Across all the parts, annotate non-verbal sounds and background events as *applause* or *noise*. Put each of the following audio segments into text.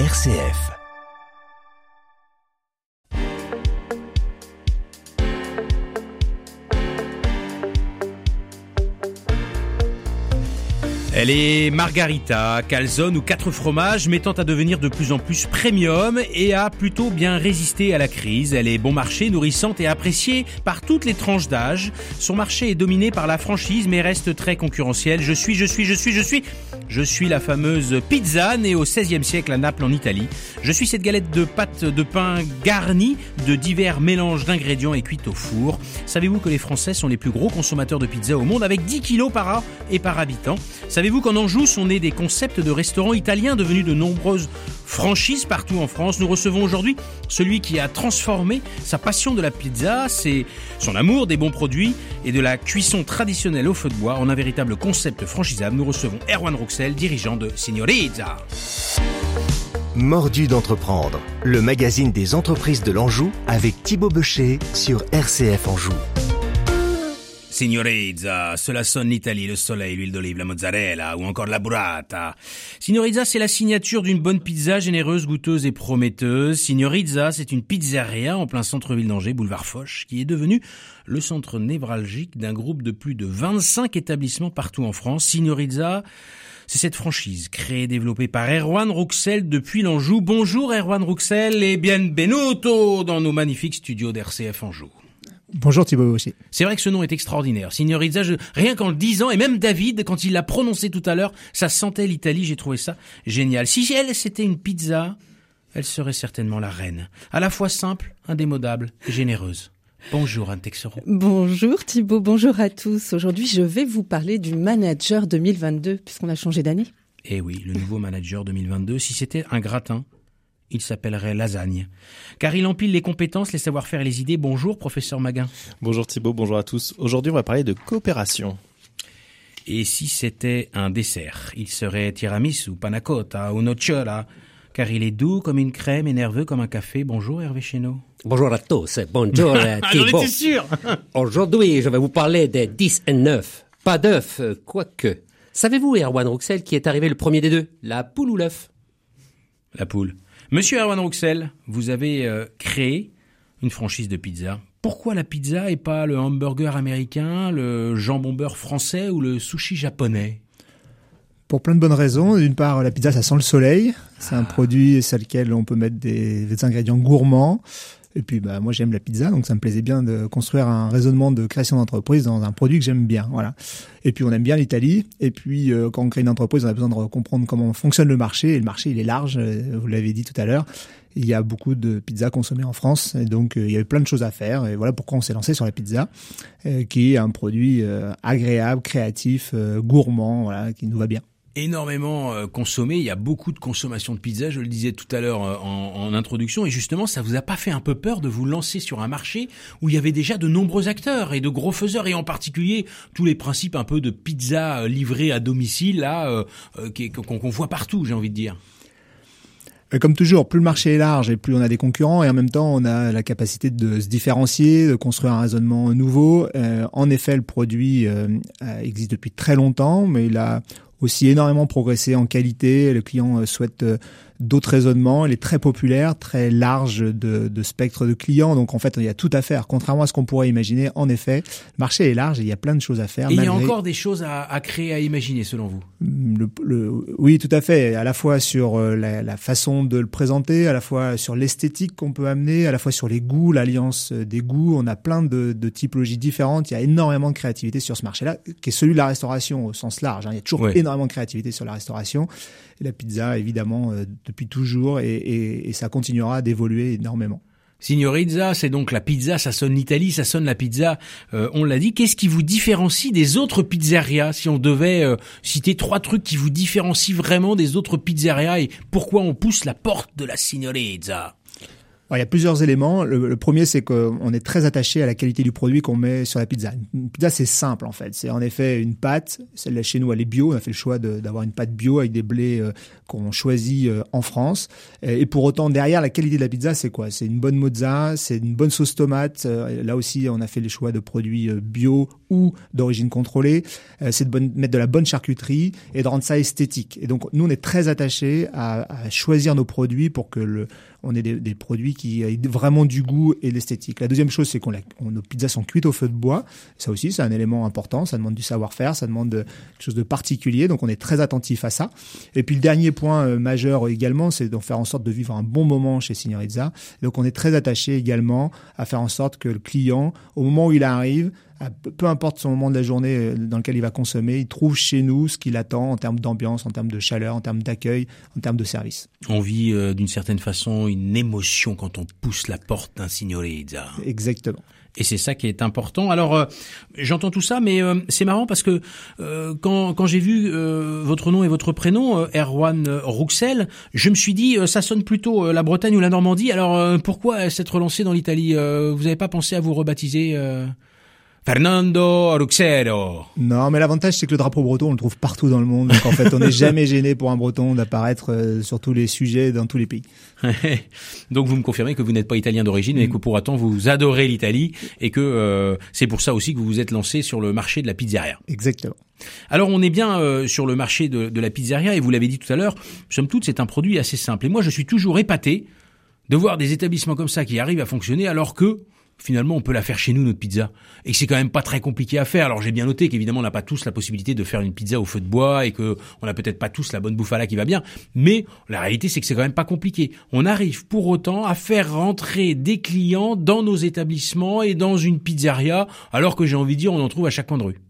RCF. Elle est margarita, calzone ou quatre fromages, mettant à devenir de plus en plus premium et a plutôt bien résisté à la crise. Elle est bon marché, nourrissante et appréciée par toutes les tranches d'âge. Son marché est dominé par la franchise mais reste très concurrentiel. Je suis, je suis, je suis, je suis, je suis la fameuse pizza née au XVIe siècle à Naples en Italie. Je suis cette galette de pâte de pain garnie de divers mélanges d'ingrédients et cuite au four. Savez-vous que les Français sont les plus gros consommateurs de pizza au monde avec 10 kilos par an et par habitant? Savez-vous qu'en Anjou sont nés des concepts de restaurants italiens devenus de nombreuses franchises partout en France Nous recevons aujourd'hui celui qui a transformé sa passion de la pizza, c'est son amour des bons produits et de la cuisson traditionnelle au feu de bois en un véritable concept franchisable. Nous recevons Erwan Roxel, dirigeant de Signorizza. Mordu d'entreprendre, le magazine des entreprises de l'Anjou avec Thibaut Becher sur RCF Anjou. Signorizza, cela sonne l'Italie, le soleil, l'huile d'olive, la mozzarella ou encore la burrata. Signorizza, c'est la signature d'une bonne pizza généreuse, goûteuse et prometteuse. Signorizza, c'est une pizzeria en plein centre-ville d'Angers, boulevard Foch, qui est devenue le centre névralgique d'un groupe de plus de 25 établissements partout en France. Signorizza, c'est cette franchise créée et développée par Erwan Rouxel depuis l'Anjou. Bonjour Erwan Rouxel et bienvenuto dans nos magnifiques studios d'RCF Anjou. Bonjour Thibaut aussi. C'est vrai que ce nom est extraordinaire. Signorizza, je, rien qu'en le disant, et même David, quand il l'a prononcé tout à l'heure, ça sentait l'Italie, j'ai trouvé ça génial. Si elle, c'était une pizza, elle serait certainement la reine. À la fois simple, indémodable et généreuse. Bonjour Anne Texero. Bonjour Thibaut, bonjour à tous. Aujourd'hui, je vais vous parler du manager 2022, puisqu'on a changé d'année. Eh oui, le nouveau manager 2022, si c'était un gratin, il s'appellerait lasagne. Car il empile les compétences, les savoir-faire et les idées. Bonjour, professeur Maguin. Bonjour Thibault, bonjour à tous. Aujourd'hui, on va parler de coopération. Et si c'était un dessert, il serait tiramisu, panna cotta ou nocciola, car il est doux comme une crème et nerveux comme un café. Bonjour Hervé Chéneau. Bonjour à tous, bonjour *laughs* Thibault. J'en sûr *laughs* Aujourd'hui, je vais vous parler des 10 et 9. Pas d'œuf, quoique. Savez-vous, Erwan Ruxel, qui est arrivé le premier des deux? La poule ou l'œuf? La poule. Monsieur Erwan Ruxel, vous avez euh, créé une franchise de pizza. Pourquoi la pizza et pas le hamburger américain, le jambon beurre français ou le sushi japonais? Pour plein de bonnes raisons. D'une part, la pizza, ça sent le soleil. C'est un produit sur lequel on peut mettre des, des ingrédients gourmands. Et puis, bah, moi, j'aime la pizza, donc ça me plaisait bien de construire un raisonnement de création d'entreprise dans un produit que j'aime bien. Voilà. Et puis, on aime bien l'Italie. Et puis, euh, quand on crée une entreprise, on a besoin de comprendre comment fonctionne le marché. Et le marché, il est large. euh, Vous l'avez dit tout à l'heure. Il y a beaucoup de pizzas consommées en France, et donc euh, il y avait plein de choses à faire. Et voilà pourquoi on s'est lancé sur la pizza, euh, qui est un produit agréable, créatif, gourmand, voilà, qui nous va bien énormément euh, consommé. Il y a beaucoup de consommation de pizza, je le disais tout à l'heure euh, en, introduction. Et justement, ça vous a pas fait un peu peur de vous lancer sur un marché où il y avait déjà de nombreux acteurs et de gros faiseurs, et en particulier tous les principes un peu de pizza euh, livrée à domicile, là, qu'on qu voit partout, j'ai envie de dire. Comme toujours, plus le marché est large et plus on a des concurrents et en même temps on a la capacité de se différencier, de construire un raisonnement nouveau. En effet, le produit existe depuis très longtemps, mais il a aussi énormément progressé en qualité. Le client euh, souhaite euh, d'autres raisonnements. Il est très populaire, très large de, de, spectre de clients. Donc en fait, il y a tout à faire. Contrairement à ce qu'on pourrait imaginer, en effet, le marché est large et il y a plein de choses à faire. Et malgré... il y a encore des choses à, à, créer, à imaginer, selon vous? Le, le, Oui, tout à fait. À la fois sur euh, la, la, façon de le présenter, à la fois sur l'esthétique qu'on peut amener, à la fois sur les goûts, l'alliance des goûts. On a plein de, de, typologies différentes. Il y a énormément de créativité sur ce marché-là, qui est celui de la restauration au sens large. Hein. Il y a toujours énormément de créativité sur la restauration. Et la pizza, évidemment, euh, depuis toujours, et, ça continuera d'évoluer énormément. Signorizza, c'est donc la pizza, ça sonne l'Italie, ça sonne la pizza, euh, on l'a dit. Qu'est-ce qui vous différencie des autres pizzerias Si on devait euh, citer trois trucs qui vous différencient vraiment des autres pizzerias et pourquoi on pousse la porte de la Signorizza? Il y a plusieurs éléments. Le, premier, c'est qu'on est très attaché à la qualité du produit qu'on met sur la pizza. Une pizza, c'est simple en fait. C'est en effet une pâte. Celle-là chez nous, elle est bio. On a fait le choix d'avoir une pâte bio avec des blés euh, qu'on choisit euh, en France. Et, pour autant, derrière, la qualité de la pizza, c'est quoi? C'est une bonne mozza, c'est une bonne sauce tomate. Euh, là aussi, on a fait les choix de produits bio ou d'origine contrôlée. C'est de mettre de la bonne charcuterie et de rendre ça esthétique. Et donc, nous, on est très attachés à, à choisir nos produits pour que le, on ait des, produits qui aient vraiment du goût et de l'esthétique. La deuxième chose, c'est qu'on nos pizzas sont cuites au feu de bois. Ça aussi, c'est un élément important. Ça demande du savoir-faire, ça demande de- quelque chose de particulier. Donc, on est très attentif à ça. Et puis, le dernier point euh, majeur également, c'est de faire en sorte de vivre un bon moment chez Signorizza. Donc, on est très attaché également à faire en sorte que le client, au moment où il arrive, peu peu importe son moment de la journée euh, dans lequel il va consommer, il trouve chez nous ce qu'il attend en termes d'ambiance, en termes de chaleur, en termes d'accueil, en termes de service. On vit euh, d'une certaine façon une émotion quand on pousse la porte d'un signorizza. Exactement. Et c'est ça qui est important. Alors, euh, j'entends tout ça, mais euh, c'est marrant parce que euh, quand, quand j'ai vu euh, votre nom et votre prénom, euh, Erwan Rouxel, je me suis dit, euh, ça sonne plutôt euh, la Bretagne ou la Normandie. Alors, euh, pourquoi s'être lancé dans l'Italie? Euh, Vous n'avez pas pensé à vous rebaptiser euh, Fernando Ruxero? Non, mais l'avantage, c'est que le drapeau breton, on le trouve partout dans le monde. Donc, en fait, on n'est *laughs* jamais gêné pour un breton d'apparaître euh, sur tous les sujets dans tous les pays. *laughs* Donc vous me confirmez que vous n'êtes pas italien d'origine et que pour autant vous adorez l'Italie et que euh, c'est pour ça aussi que vous vous êtes lancé sur le marché de la pizzeria. Exactement. Alors on est bien euh, sur le marché de, de la pizzeria et vous l'avez dit tout à l'heure, somme toute c'est un produit assez simple. Et moi je suis toujours épaté de voir des établissements comme ça qui arrivent à fonctionner alors que finalement on peut la faire chez nous notre pizza et c'est quand même pas très compliqué à faire. Alors j'ai bien noté qu'évidemment on n'a pas tous la possibilité de faire une pizza au feu de bois et que on n'a peut-être pas tous la bonne bouffala qui va bien, mais la réalité c'est que c'est quand même pas compliqué. On arrive pour autant à faire rentrer des clients dans nos établissements et dans une pizzeria alors que j'ai envie de dire on en trouve à chaque coin de rue.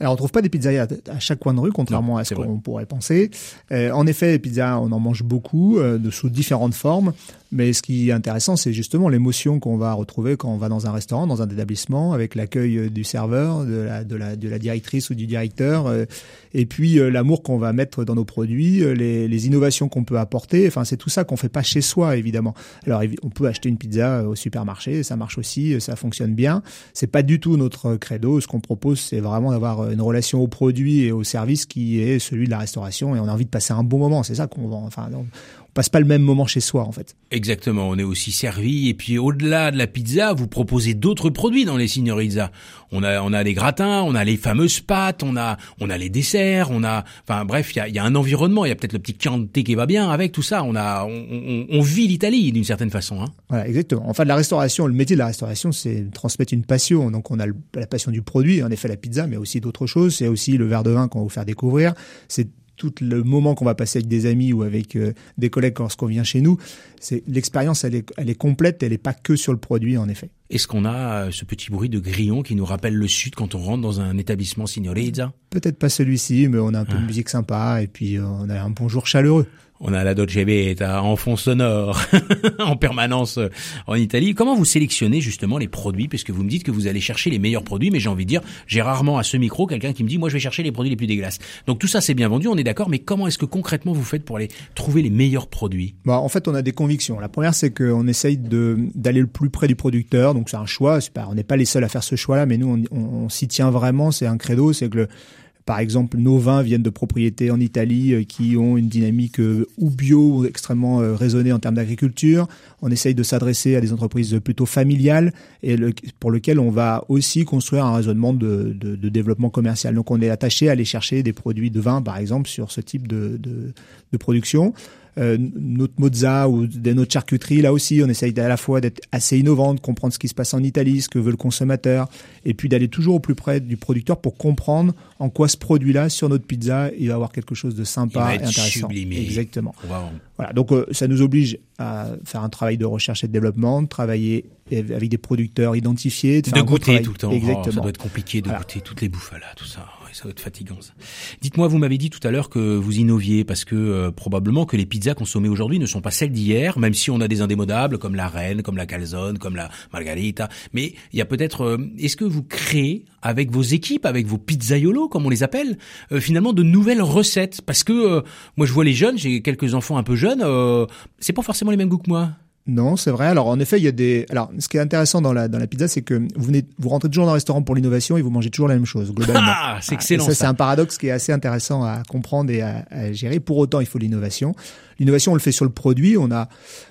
Alors, on trouve pas des pizzerias à chaque coin de rue, contrairement Non, à ce qu'on pourrait penser. Euh, en effet, les pizzas, on en mange beaucoup, euh, de sous différentes formes. Mais ce qui est intéressant, c'est justement l'émotion qu'on va retrouver quand on va dans un restaurant, dans un établissement, avec l'accueil euh, du serveur, de la, de la, de la directrice ou du directeur, euh, et puis l'amour qu'on va mettre dans nos produits, les, les innovations qu'on peut apporter. Enfin, c'est tout ça qu'on fait pas chez soi, évidemment. Alors, on peut acheter une pizza au supermarché, ça marche aussi, ça fonctionne bien. C'est pas du tout notre credo. Ce qu'on propose, c'est vraiment d'avoir une relation au produit et au service qui est celui de la restauration, et on a envie de passer un bon moment. C'est ça qu'on vend. Enfin, passe pas le même moment chez soi, en fait. Exactement, on est aussi servi et puis au-delà de la pizza, vous proposez d'autres produits dans les signorizza. On a on a les gratins, on a les fameuses pâtes, on a on a les desserts, on a enfin bref, il y a, il y a un environnement, il y a peut-être le petit Chianti qui va bien avec tout ça. On a on, on, on vit l'Italie d'une certaine façon hein. Voilà, exactement. Enfin, de la restauration, le métier de la restauration, c'est de transmettre une passion. Donc, on a le- la passion du produit, en effet, la pizza, mais aussi d'autres choses. C'est aussi le verre de vin qu'on va vous faire découvrir. C'est tout le moment qu'on va passer avec des amis ou avec euh, des collègues lorsqu'on vient chez nous. C'est l'expérience, elle est, elle est complète. Elle n'est pas que sur le produit, en effet. Est-ce qu'on a euh, ce petit bruit de grillon qui nous rappelle le sud quand on rentre dans un établissement signorizza Peut-être pas celui-ci, mais on a un peu de musique sympa et puis euh, on a un bonjour chaleureux. On a la Dolce Vita en fond sonore *laughs* en permanence euh, en Italie. Comment vous sélectionnez justement les produits? Parce que vous me dites que vous allez chercher les meilleurs produits, mais j'ai envie de dire, j'ai rarement à ce micro quelqu'un qui me dit, moi je vais chercher les produits les plus dégueulasses. Donc tout ça c'est bien vendu, on est d'accord, mais comment est-ce que concrètement vous faites pour aller trouver les meilleurs produits? Bon, en fait, on a des convictions. La première, c'est qu'on essaye de d'aller le plus près du producteur. Donc, c'est un choix. On n'est pas les seuls à faire ce choix-là, mais nous, on, s'y tient vraiment. C'est un credo. C'est que, par exemple, nos vins viennent de propriétés en Italie euh, qui ont une dynamique euh, ou bio ou extrêmement euh, raisonnée en termes d'agriculture. On essaye de s'adresser à des entreprises plutôt familiales et pour lequel on va aussi construire un raisonnement de, développement commercial. Donc, on est attaché à aller chercher des produits de vin, par exemple, sur ce type de production euh, notre mozza ou de notre charcuterie, là aussi, on essaye à la fois d'être assez innovant, de comprendre ce qui se passe en Italie, ce que veut le consommateur, et puis d'aller toujours au plus près du producteur pour comprendre en quoi ce produit-là, sur notre pizza, il va avoir quelque chose de sympa et intéressant. sublimé. Exactement. Voilà, donc euh, ça nous oblige à faire un travail de recherche et de développement, de travailler avec des producteurs identifiés, de, faire de goûter tout le temps. Oh, Exactement. ça doit être compliqué de Voilà. goûter toutes les bouffes là, tout ça. Ça doit être fatigant. ça. Dites-moi, vous m'avez dit tout à l'heure que vous innoviez parce que euh, probablement que les pizzas consommées aujourd'hui ne sont pas celles d'hier, même si on a des indémodables comme la reine, comme la calzone, comme la margarita. Mais il y a peut-être. euh, Est-ce que vous créez avec vos équipes, avec vos pizzaiolos, comme on les appelle, euh, finalement de nouvelles recettes? Parce que euh, moi, je vois les jeunes, j'ai quelques enfants un peu jeunes. Euh, c'est pas forcément les mêmes goûts que moi. Non, c'est vrai. Alors en effet, il y a des. Alors, ce qui est intéressant dans la dans la pizza, c'est que vous venez, vous rentrez toujours dans un restaurant pour l'innovation et vous mangez toujours la même chose globalement. Ah, c'est excellent. Et ça, ça. c'est un paradoxe qui est assez intéressant à comprendre et à, à gérer. Pour autant, il faut l'innovation. L'innovation, on le fait sur le produit. On a,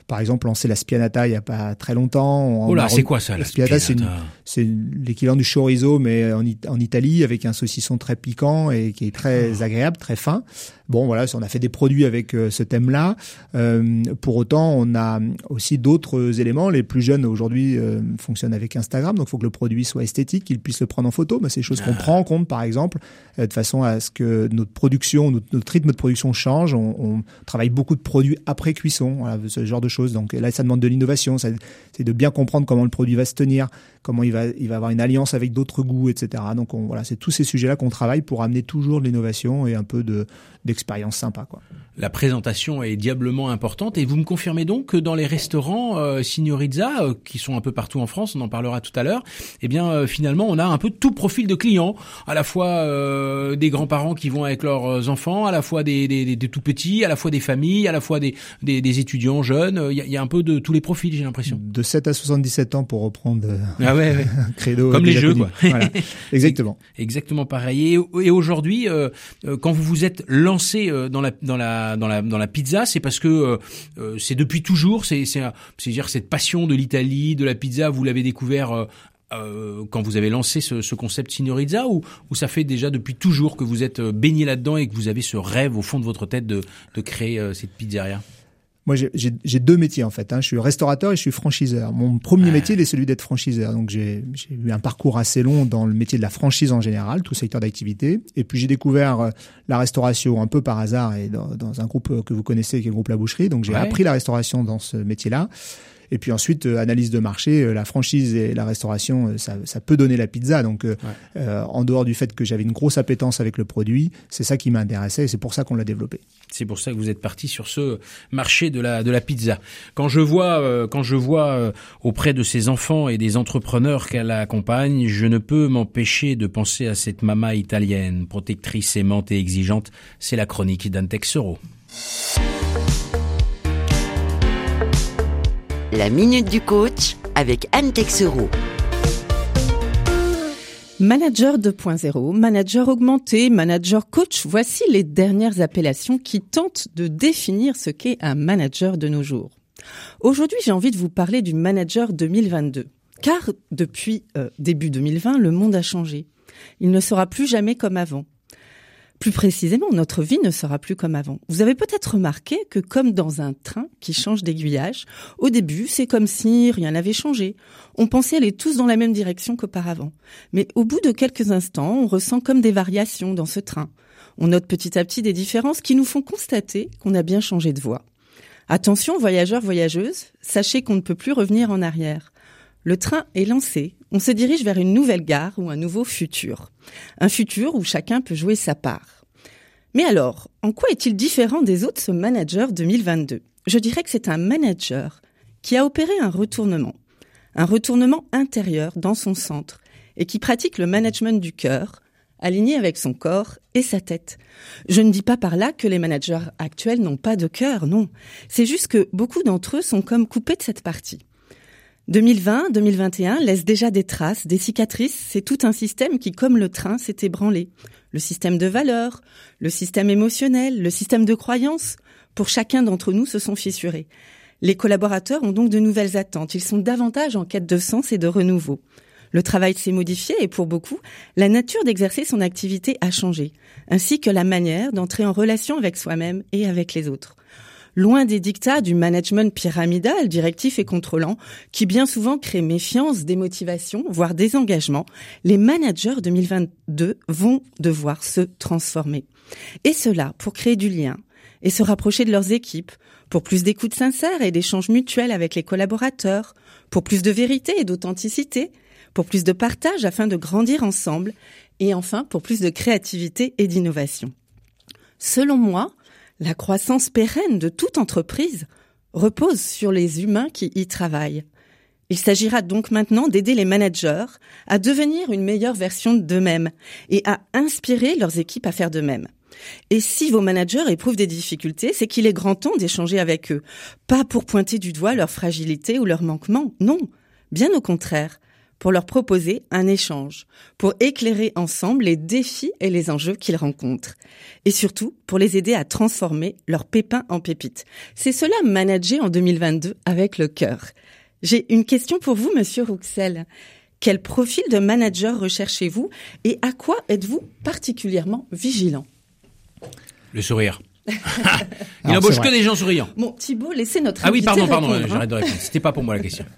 par exemple, lancé la spianata il y a pas très longtemps. On Oh là, c'est quoi ça, la spianata, c'est une- spianata c'est l'équivalent du chorizo, mais en, It- en Italie, avec un saucisson très piquant et qui est très Ah. agréable, très fin. Bon, voilà, on a fait des produits avec euh, ce thème-là. Euh, pour autant, on a aussi d'autres éléments. Les plus jeunes aujourd'hui euh, fonctionnent avec Instagram, donc il faut que le produit soit esthétique, qu'ils puissent le prendre en photo. Mais c'est des choses qu'on Ah. prend en compte, par exemple, de façon à ce que notre production, notre, notre rythme de production change. On, on travaille beaucoup de produits après cuisson, ce genre de choses. Donc là, ça demande de l'innovation. C'est de bien comprendre comment le produit va se tenir, comment il va, il va avoir une alliance avec d'autres goûts, etc. Donc on, voilà, c'est tous ces sujets-là qu'on travaille pour amener toujours de l'innovation et un peu de d'expérience sympa, quoi. La présentation est diablement importante et vous me confirmez donc que dans les restaurants euh, Signorizza, euh, qui sont un peu partout en France, on en parlera tout à l'heure, eh bien euh, finalement on a un peu tout profil de clients, à la fois euh, des grands-parents qui vont avec leurs enfants, à la fois des, des, des- des tout petits, à la fois des familles, à la fois des, des, des étudiants jeunes, il y, a, y a un peu de tous les profils j'ai l'impression. De 7 à 77 ans pour reprendre euh, Ah ouais, ouais. un *laughs* credo. Comme les jeux, connu. quoi. Voilà, *laughs* exactement. Exactement pareil. Et, et aujourd'hui, euh, euh, quand vous vous êtes lancé euh, dans la dans la dans la dans la pizza, c'est parce que euh, c'est depuis toujours. C'est c'est c'est dire cette passion de l'Italie, de la pizza. Vous l'avez découvert. euh, quand vous avez lancé ce, ce concept Signorizza ou, ou ça fait déjà depuis toujours que vous êtes baigné là-dedans et que vous avez ce rêve au fond de votre tête de, de créer euh, cette pizzeria? Moi, j'ai- deux métiers en fait. Hein. Je suis restaurateur et je suis franchiseur. Mon premier métier, il est celui d'être franchiseur. Donc, j'ai eu un parcours assez long dans le métier de la franchise en général, tout secteur d'activité. Et puis, j'ai découvert euh, la restauration un peu par hasard et dans, dans un groupe euh, que vous connaissez, qui est le groupe La Boucherie. Donc, j'ai Ouais. appris la restauration dans ce métier-là. Et puis ensuite, euh, analyse de marché, euh, la franchise et la restauration, euh, ça, ça peut donner la pizza. Donc, euh, euh, en dehors du fait que j'avais une grosse appétence avec le produit, c'est ça qui m'intéressait et c'est pour ça qu'on l'a développé. C'est pour ça que vous êtes parti sur ce marché de la de la pizza. Quand je vois euh, quand je vois euh, auprès de ces enfants et des entrepreneurs qu'elle accompagne, je ne peux m'empêcher de penser à cette mama italienne, protectrice, aimante et exigeante. C'est la chronique d'Antexoro. La minute du coach avec Anne Texereau. Manager 2.0, manager augmenté, manager coach, voici les dernières appellations qui tentent de définir ce qu'est un manager de nos jours. Aujourd'hui, j'ai envie de vous parler du manager 2022. Car depuis euh, début 2020, le monde a changé. Il ne sera plus jamais comme avant. Plus précisément, notre vie ne sera plus comme avant. Vous avez peut-être remarqué que comme dans un train qui change d'aiguillage, au début, c'est comme si rien n'avait changé. On pensait aller tous dans la même direction qu'auparavant. Mais au bout de quelques instants, on ressent comme des variations dans ce train. On note petit à petit des différences qui nous font constater qu'on a bien changé de voie. Attention, voyageurs, voyageuses, sachez qu'on ne peut plus revenir en arrière. Le train est lancé, on se dirige vers une nouvelle gare ou un nouveau futur. Un futur où chacun peut jouer sa part. Mais alors, en quoi est-il différent des autres ce manager 2022 Je dirais que c'est un manager qui a opéré un retournement. Un retournement intérieur dans son centre et qui pratique le management du cœur, aligné avec son corps et sa tête. Je ne dis pas par là que les managers actuels n'ont pas de cœur, non. C'est juste que beaucoup d'entre eux sont comme coupés de cette partie. 2020-2021 laisse déjà des traces, des cicatrices. C'est tout un système qui, comme le train, s'est ébranlé. Le système de valeurs, le système émotionnel, le système de croyances, pour chacun d'entre nous, se sont fissurés. Les collaborateurs ont donc de nouvelles attentes. Ils sont davantage en quête de sens et de renouveau. Le travail s'est modifié et pour beaucoup, la nature d'exercer son activité a changé, ainsi que la manière d'entrer en relation avec soi-même et avec les autres loin des dictats du management pyramidal, directif et contrôlant, qui bien souvent crée méfiance, démotivation, voire désengagement, les managers 2022 vont devoir se transformer. Et cela pour créer du lien et se rapprocher de leurs équipes, pour plus d'écoute sincère et d'échanges mutuels avec les collaborateurs, pour plus de vérité et d'authenticité, pour plus de partage afin de grandir ensemble, et enfin pour plus de créativité et d'innovation. Selon moi, la croissance pérenne de toute entreprise repose sur les humains qui y travaillent. Il s'agira donc maintenant d'aider les managers à devenir une meilleure version d'eux-mêmes et à inspirer leurs équipes à faire de même. Et si vos managers éprouvent des difficultés, c'est qu'il est grand temps d'échanger avec eux. Pas pour pointer du doigt leur fragilité ou leur manquement, non. Bien au contraire, pour leur proposer un échange, pour éclairer ensemble les défis et les enjeux qu'ils rencontrent. Et surtout, pour les aider à transformer leurs pépins en pépites. C'est cela manager en 2022 avec le cœur. J'ai une question pour vous, monsieur Rouxel. Quel profil de manager recherchez-vous et à quoi êtes-vous particulièrement vigilant? Le sourire. Il n'embauche que des gens souriants. Bon, Thibault, laissez notre Ah oui, pardon, pardon, répondre, hein. j'arrête de répondre. C'était pas pour moi la question. *laughs*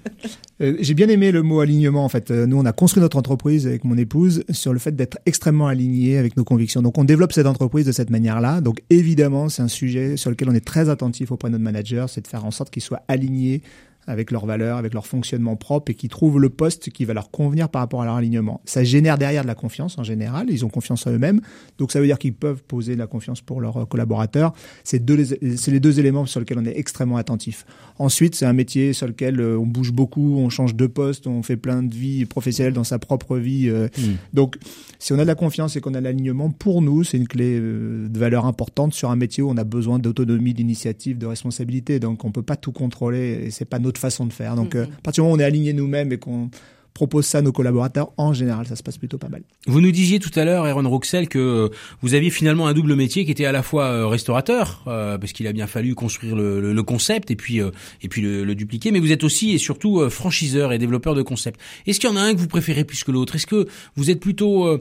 Euh, J'ai bien aimé le mot alignement en fait. Euh, Nous, on a construit notre entreprise avec mon épouse sur le fait d'être extrêmement aligné avec nos convictions. Donc, on développe cette entreprise de cette manière-là. Donc, évidemment, c'est un sujet sur lequel on est très attentif auprès de notre manager, c'est de faire en sorte qu'ils soient alignés avec leurs valeurs, avec leur fonctionnement propre et qu'ils trouvent le poste qui va leur convenir par rapport à leur alignement. Ça génère derrière de la confiance en général. Ils ont confiance en eux-mêmes. Donc, ça veut dire qu'ils peuvent poser de la confiance pour leurs euh, collaborateurs. C'est les deux éléments sur lesquels on est extrêmement attentif. Ensuite, c'est un métier sur lequel euh, on bouge beaucoup, on change de poste, on fait plein de vies professionnelles dans sa propre vie. euh. Mm. Donc, si on a de la confiance et qu'on a de l'alignement, pour nous, c'est une clé de valeur importante sur un métier où on a besoin d'autonomie, d'initiative, de responsabilité. Donc, on peut pas tout contrôler et c'est pas notre façon de faire. Donc, euh, à partir du moment où on est aligné nous-mêmes et qu'on propose ça à nos collaborateurs, en général, ça se passe plutôt pas mal. Vous nous disiez tout à l'heure, Aaron Roxel, que euh, vous aviez finalement un double métier qui était à la fois euh, restaurateur, euh, parce qu'il a bien fallu construire le, le- le concept et puis euh, et puis le, le dupliquer, mais vous êtes aussi et surtout euh, franchiseur et développeur de concepts. Est-ce qu'il y en a un que vous préférez plus que l'autre? Est-ce que vous êtes plutôt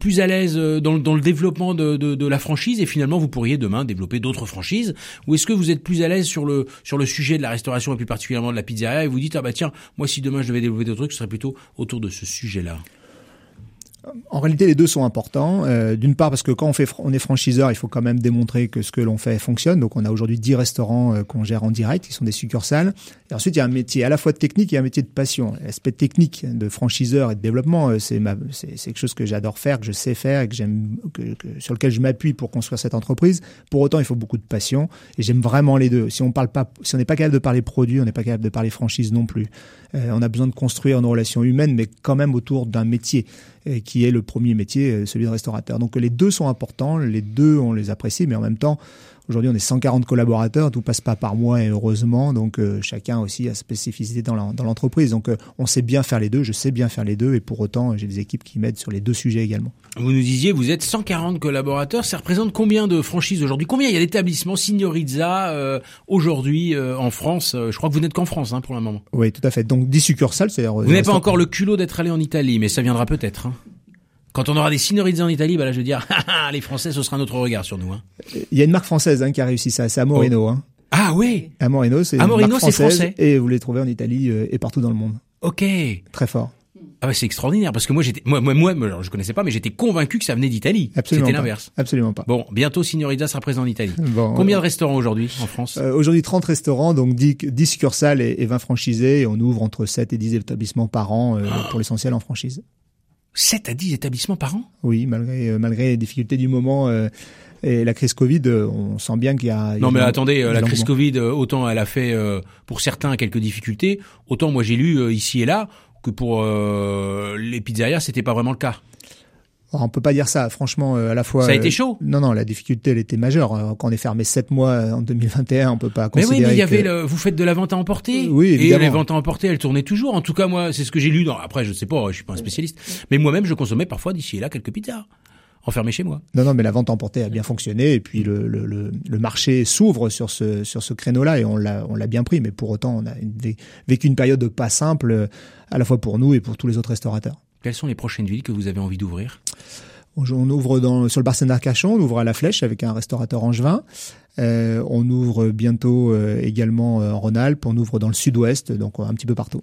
plus à l'aise dans, dans le développement de, de, de la franchise et finalement vous pourriez demain développer d'autres franchises? Ou est-ce que vous êtes plus à l'aise sur le sur le sujet de la restauration et plus particulièrement de la pizzeria et vous dites ah bah tiens moi si demain je devais développer d'autres trucs ce serait plutôt autour de ce sujet-là En réalité, les deux sont importants. Euh, D'une part, parce que quand on, est franchiseur, il faut quand même démontrer que ce que l'on fait fonctionne. Donc, on a aujourd'hui 10 restaurants euh, qu'on gère en direct, qui sont des succursales. Et ensuite, il y a un métier à la fois de technique et un métier de passion. L'aspect technique de franchiseur et de développement, euh, c'est quelque chose que j'adore faire, que je sais faire et que j'aime, que, que- sur lequel je m'appuie pour construire cette entreprise. Pour autant, il faut beaucoup de passion et j'aime vraiment les deux. Si on parle pas, si on n'est pas capable de parler produit, on n'est pas capable de parler franchise non plus. Euh, on a besoin de construire une relation humaine, mais quand même autour d'un métier qui est le premier métier, euh, celui de restaurateur. Donc les deux sont importants, les deux on les apprécie, mais en même temps, aujourd'hui on est 140 collaborateurs, tout passe pas par moi et heureusement, donc euh, chacun aussi a sa spécificité dans l'entreprise. Donc euh, on sait bien faire les deux, je sais bien faire les deux, et pour autant j'ai des équipes qui m'aident sur les deux sujets également. Vous nous disiez, vous êtes 140 collaborateurs. Ça représente combien de franchises aujourd'hui? Combien il y a d'établissements Signorizza euh, aujourd'hui euh, en France? Euh, Je crois que vous n'êtes qu'en France hein, pour le moment. Oui, tout à fait. Donc 10 succursales, c'est-à-dire... Vous n'avez pas encore le culot d'être allé en Italie, mais ça viendra peut-être. hein. Quand on aura des Signorizza en Italie, bah là je veux dire, *laughs* ah, ah, les Français, ce sera un autre regard sur nous. Hein. Il y a une marque française hein, qui a réussi ça, c'est Amorino. Hein. Ah oui Amorino, c'est Amorino, c'est français. Et vous les trouvez en Italie euh, et partout dans le monde. Ok. Très fort. Ah c'est extraordinaire parce que moi j'étais, moi, moi, moi, alors, je connaissais pas, mais j'étais convaincu que ça venait d'Italie. C'était l'inverse. Absolument pas. Bon, bientôt Signorizza sera présent en Italie. *laughs* Bon, Combien de restaurants aujourd'hui en France? Euh, Aujourd'hui, 30 restaurants, donc 10, 10 succursales et, et 20 franchisés. Et on ouvre entre 7 et 10 établissements par an, euh, pour l'essentiel en franchise. 7 à 10 établissements par an? Oui, malgré, euh, malgré les difficultés du moment euh, et la crise Covid, euh, on sent bien qu'il y a... Non mais de- attendez, euh, la crise. Covid, autant elle a fait euh, pour certains quelques difficultés, autant moi j'ai lu euh, ici et là que pour euh, les pizzerias c'était pas vraiment le cas. Alors, on peut pas dire ça, franchement, euh, à la fois... Ça a été euh, chaud Non, non, la difficulté, elle était majeure. Euh, Quand on est fermé 7 mois en 2021, on peut pas Mais considérer oui, mais il y que- avait le, vous faites de la vente à emporter. Oui, Et évidemment. les ventes à emporter, elles tournaient toujours. En tout cas, moi, c'est ce que j'ai lu. Dans... Après, je sais pas, je suis pas un spécialiste. Mais moi-même, je consommais parfois d'ici et là quelques pizzas enfermées chez moi. Non, non, mais la vente emportée a bien fonctionné et puis le, le, le, le marché s'ouvre sur ce, sur ce créneau-là et on l'a, on l'a bien pris. Mais pour autant, on a vécu une période pas simple à la fois pour nous et pour tous les autres restaurateurs. Quelles sont les prochaines villes que vous avez envie d'ouvrir? On, ouvre dans, sur le bassin d'Arcachon, on ouvre à la Flèche avec un restaurateur angevin. Euh, on ouvre bientôt euh, également euh, en Rhône-Alpes, on ouvre dans le sud-ouest, donc un petit peu partout.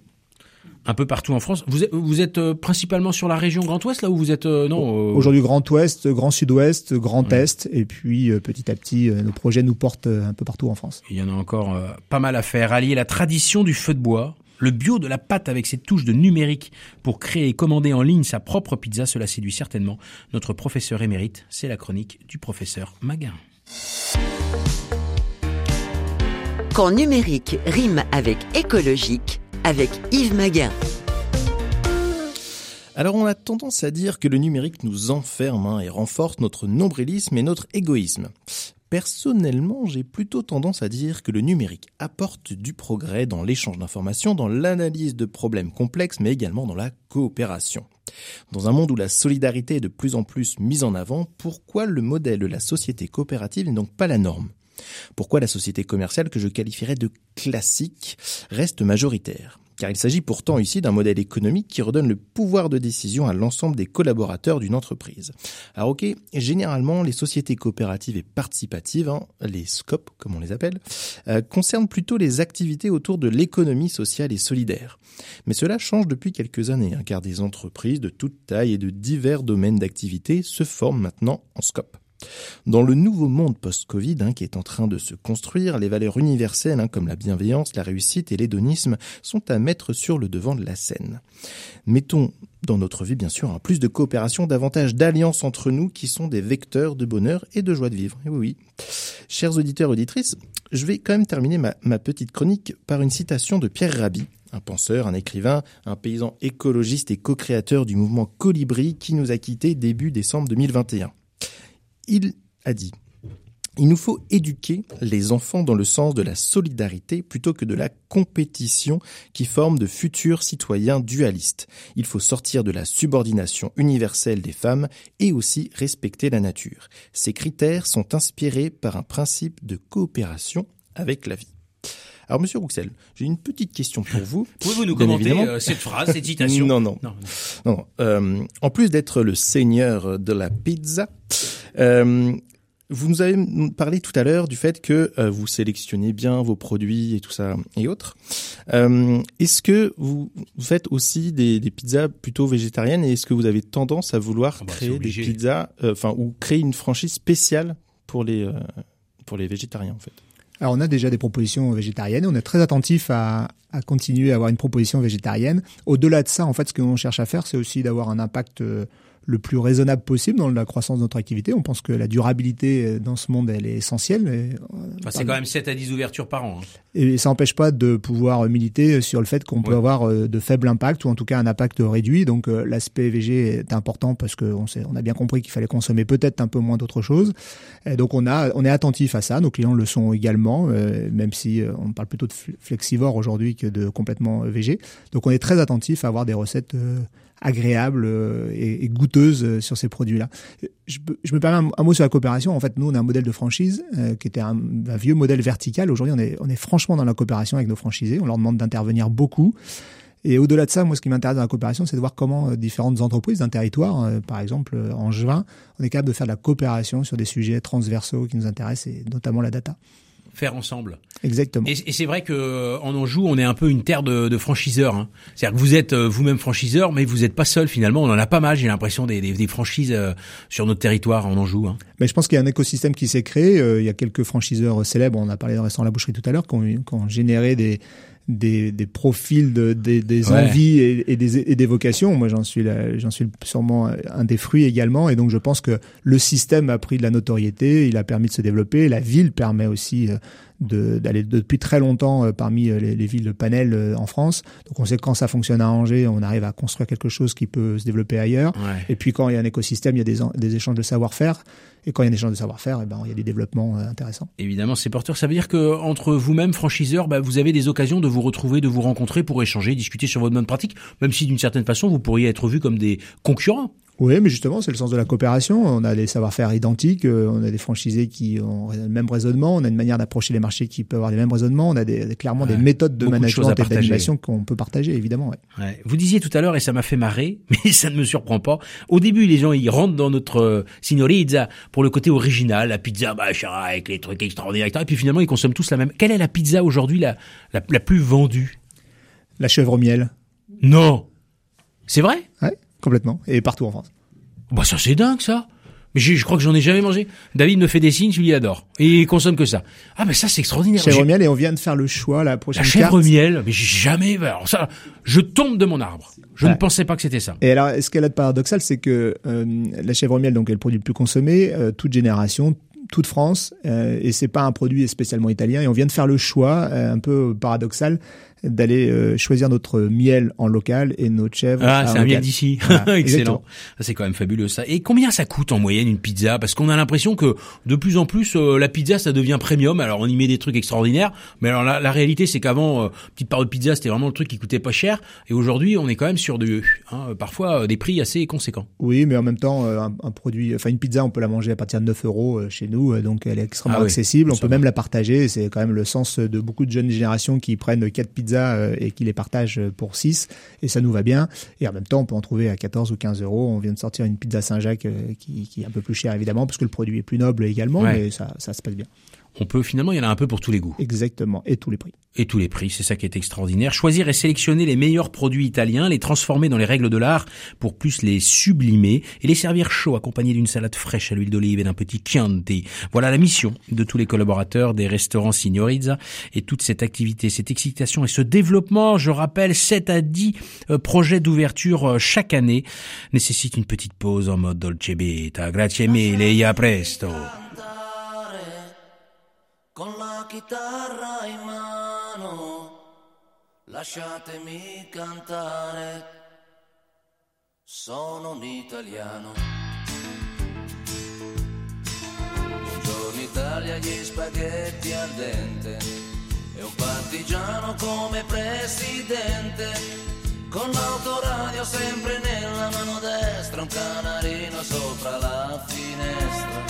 Un peu partout en France. Vous êtes, vous êtes euh, principalement sur la région Grand Ouest, là où vous êtes euh, non euh, Aujourd'hui, Grand Ouest, Grand Sud-Ouest, Grand Est, et puis euh, petit à petit, euh, nos projets nous portent euh, un peu partout en France. Il y en a encore euh, pas mal à faire. Allier la tradition du feu de bois, le bio de la pâte avec ses touches de numérique pour créer et commander en ligne sa propre pizza, cela séduit certainement notre professeur émérite. C'est la chronique du professeur Maguin. Quand numérique rime avec écologique, avec Yves Maguin. Alors on a tendance à dire que le numérique nous enferme hein, et renforce notre nombrilisme et notre égoïsme. Personnellement, j'ai plutôt tendance à dire que le numérique apporte du progrès dans l'échange d'informations, dans l'analyse de problèmes complexes, mais également dans la coopération. Dans un monde où la solidarité est de plus en plus mise en avant, pourquoi le modèle de la société coopérative n'est donc pas la norme? Pourquoi la société commerciale que je qualifierais de classique reste majoritaire? Car il s'agit pourtant ici d'un modèle économique qui redonne le pouvoir de décision à l'ensemble des collaborateurs d'une entreprise. Alors ok, généralement les sociétés coopératives et participatives, hein, les SCOP comme on les appelle, euh, concernent plutôt les activités autour de l'économie sociale et solidaire. Mais cela change depuis quelques années, hein, car des entreprises de toute taille et de divers domaines d'activité se forment maintenant en SCOP. Dans le nouveau monde post-Covid hein, qui est en train de se construire, les valeurs universelles hein, comme la bienveillance, la réussite et l'hédonisme sont à mettre sur le devant de la scène. Mettons dans notre vie, bien sûr, un plus de coopération, davantage d'alliances entre nous qui sont des vecteurs de bonheur et de joie de vivre. Oui. Chers auditeurs, auditrices, je vais quand même terminer ma, ma petite chronique par une citation de Pierre Rabhi, un penseur, un écrivain, un paysan écologiste et co-créateur du mouvement Colibri qui nous a quittés début décembre 2021 il a dit il nous faut éduquer les enfants dans le sens de la solidarité plutôt que de la compétition qui forme de futurs citoyens dualistes. Il faut sortir de la subordination universelle des femmes et aussi respecter la nature. Ces critères sont inspirés par un principe de coopération avec la vie. Alors, Monsieur Rouxel, j'ai une petite question pour vous. *laughs* Pouvez-vous nous commenter euh, cette phrase, cette citation *laughs* Non, non, non. non. Euh, en plus d'être le seigneur de la pizza, euh, vous nous avez parlé tout à l'heure du fait que euh, vous sélectionnez bien vos produits et tout ça et autres. Euh, est-ce que vous, faites aussi des, des, pizzas plutôt végétariennes et est-ce que vous avez tendance à vouloir ah bah, créer des pizzas, euh, enfin ou créer une franchise spéciale pour les pour les végétariens en fait? Alors on a déjà des propositions végétariennes, on est très attentif à, continuer à avoir une proposition végétarienne. Au-delà de ça, en fait, ce que l'on cherche à faire, c'est aussi d'avoir un impact le plus raisonnable possible dans la croissance de notre activité. On pense que la durabilité euh, dans ce monde, elle est essentielle. Euh, c'est quand même 7 à 10 ouvertures par an. Hein. Et ça n'empêche pas de pouvoir militer sur le fait qu'on peut avoir euh, de faibles impacts ou en tout cas un impact réduit. Donc l'aspect VG est important parce qu'on on a bien compris qu'il fallait consommer peut-être un peu moins d'autres choses. Et donc on a on est attentif à ça. Nos clients le sont également, même si on parle plutôt de flexivore aujourd'hui que de complètement VG. Donc on est très attentif à avoir des recettes agréable euh, et, et goûteuse euh, sur ces produits-là. Je, je, me permets un, mot sur la coopération. En fait, nous, on a un modèle de franchise euh, qui était un, un, vieux modèle vertical. Aujourd'hui, on est, on est franchement dans la coopération avec nos franchisés. On leur demande d'intervenir beaucoup. Et au-delà de ça, moi, ce qui m'intéresse dans la coopération, c'est de voir comment différentes entreprises d'un territoire, par exemple en juin, on est capable de faire de la coopération sur des sujets transversaux qui nous intéressent, et notamment la data faire ensemble. Exactement. Et, et c'est vrai que euh, en Anjou, on est un peu une terre de, de franchiseurs. Hein. C'est-à-dire que vous êtes euh, vous-même franchiseur, mais vous n'êtes pas seul finalement. On en a pas mal. J'ai l'impression des, des, des, franchises euh, sur notre territoire en Anjou. Hein. Mais je pense qu'il y a un écosystème qui s'est créé. il y a quelques franchiseurs célèbres. On a parlé de restaurant La Boucherie tout à l'heure, qui ont, qui ont généré des des, des profils de, des, des envies et, et, des, et, des, vocations. Moi, j'en suis, j'en suis sûrement un des fruits également. Et donc, je pense que le système a pris de la notoriété, il a permis de se développer. La ville permet aussi d'aller depuis très longtemps euh, parmi euh, les, les, villes panel euh, en France. Donc on sait que quand ça fonctionne à Angers, on arrive à construire quelque chose qui peut se développer ailleurs. Et puis quand il y a un écosystème, il y a des, des échanges de savoir-faire. Et quand il y a des échanges de savoir-faire, eh ben, il y a des développements intéressants. Évidemment, c'est porteur. Ça veut dire que entre vous-même, franchiseurs, bah, vous avez des occasions de vous retrouver, de vous rencontrer pour échanger, discuter sur votre bonne pratique, même si d'une certaine façon, vous pourriez être vu comme des concurrents. Oui, mais justement, c'est le sens de la coopération. On a des savoir-faire identiques, euh, on a des franchisés qui ont le même raisonnement, on a une manière d'approcher les marchés qui peut avoir les mêmes raisonnements, on a des, clairement des méthodes de management et d'animation qu'on peut partager, évidemment. Ouais. Ouais. Vous disiez tout à l'heure, et ça m'a fait marrer, *laughs* mais ça ne me surprend pas. Au début, les gens, ils rentrent dans notre euh, signorizza pour le côté original, la pizza bah, avec les trucs extraordinaires, et puis finalement, ils consomment tous la même. Quelle est la pizza aujourd'hui la, la, la plus vendue? La chèvre miel. Non C'est vrai? Ouais. Complètement. Et partout en France. Bah ça c'est dingue ça. Mais je, je crois que j'en ai jamais mangé. David me fait des signes, je lui adore. Et il consomme que ça. Ah mais ça c'est extraordinaire. Chèvre miel et on vient de faire le choix la prochaine La chèvre miel, mais j'ai jamais alors ça je tombe de mon arbre. Je ouais. ne pensais pas que c'était ça. Et alors ce qu'elle a de paradoxal c'est que euh, la chèvre miel donc est le produit le plus consommé euh, toute génération toute France euh, et c'est pas un produit spécialement italien et on vient de faire le choix euh, un peu paradoxal d'aller euh, choisir notre miel en local et notre chèvre. Ah, c'est un miel d'ici. Voilà, *laughs* Excellent. Ça, C'est quand même fabuleux ça. Et combien ça coûte en moyenne une pizza? Parce qu'on a l'impression que de plus en plus euh, la pizza ça devient premium. Alors on y met des trucs extraordinaires, mais alors la, la réalité c'est qu'avant euh, petite part de pizza c'était vraiment le truc qui coûtait pas cher. Et aujourd'hui on est quand même sur de, hein, parfois euh, des prix assez conséquents. Oui, mais en même temps, euh, un, un produit, enfin une pizza, on peut la manger à partir de 9 euros chez nous, donc elle est extrêmement Ah oui, accessible. On peut même la partager. C'est quand même le sens de beaucoup de jeunes générations qui prennent quatre pizzas euh, et qui les partagent pour 6 et ça nous va bien. Et en même temps, on peut en trouver à 14 ou 15 euros. On vient de sortir une pizza Saint-Jacques euh, qui, qui est un peu plus chère évidemment parce que le produit est plus noble également, Ouais. mais ça, ça se passe bien. On peut finalement il y en a un peu pour tous les goûts. Exactement, et tous les prix. et tous les prix, c'est ça qui est extraordinaire. Choisir et sélectionner les meilleurs produits italiens, les transformer dans les règles de l'art pour plus les sublimer et les servir chauds accompagnés d'une salade fraîche à l'huile d'olive et d'un petit Chianti. Voilà la mission de tous les collaborateurs des restaurants Signorizza et toute cette activité, cette excitation et ce développement, je rappelle, 7 à 10 euh, projets d'ouverture euh, chaque année nécessitent une petite pause en mode dolce vita. Grazie mille e a presto. Chitarra in mano. Lasciatemi cantare, sono un italiano. Buongiorno Italia, gli spaghetti al dente e un partigiano come presidente. Con l'autoradio sempre nella mano destra, un canarino sopra la finestra.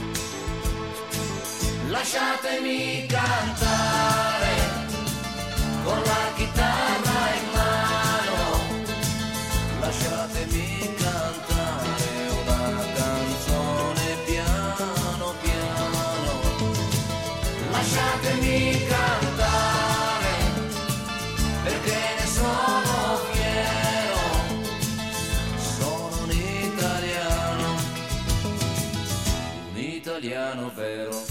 Lasciatemi cantare con la chitarra in mano. Lasciatemi cantare una canzone piano piano. Lasciatemi cantare perché ne sono fiero. Sono un italiano, un italiano vero.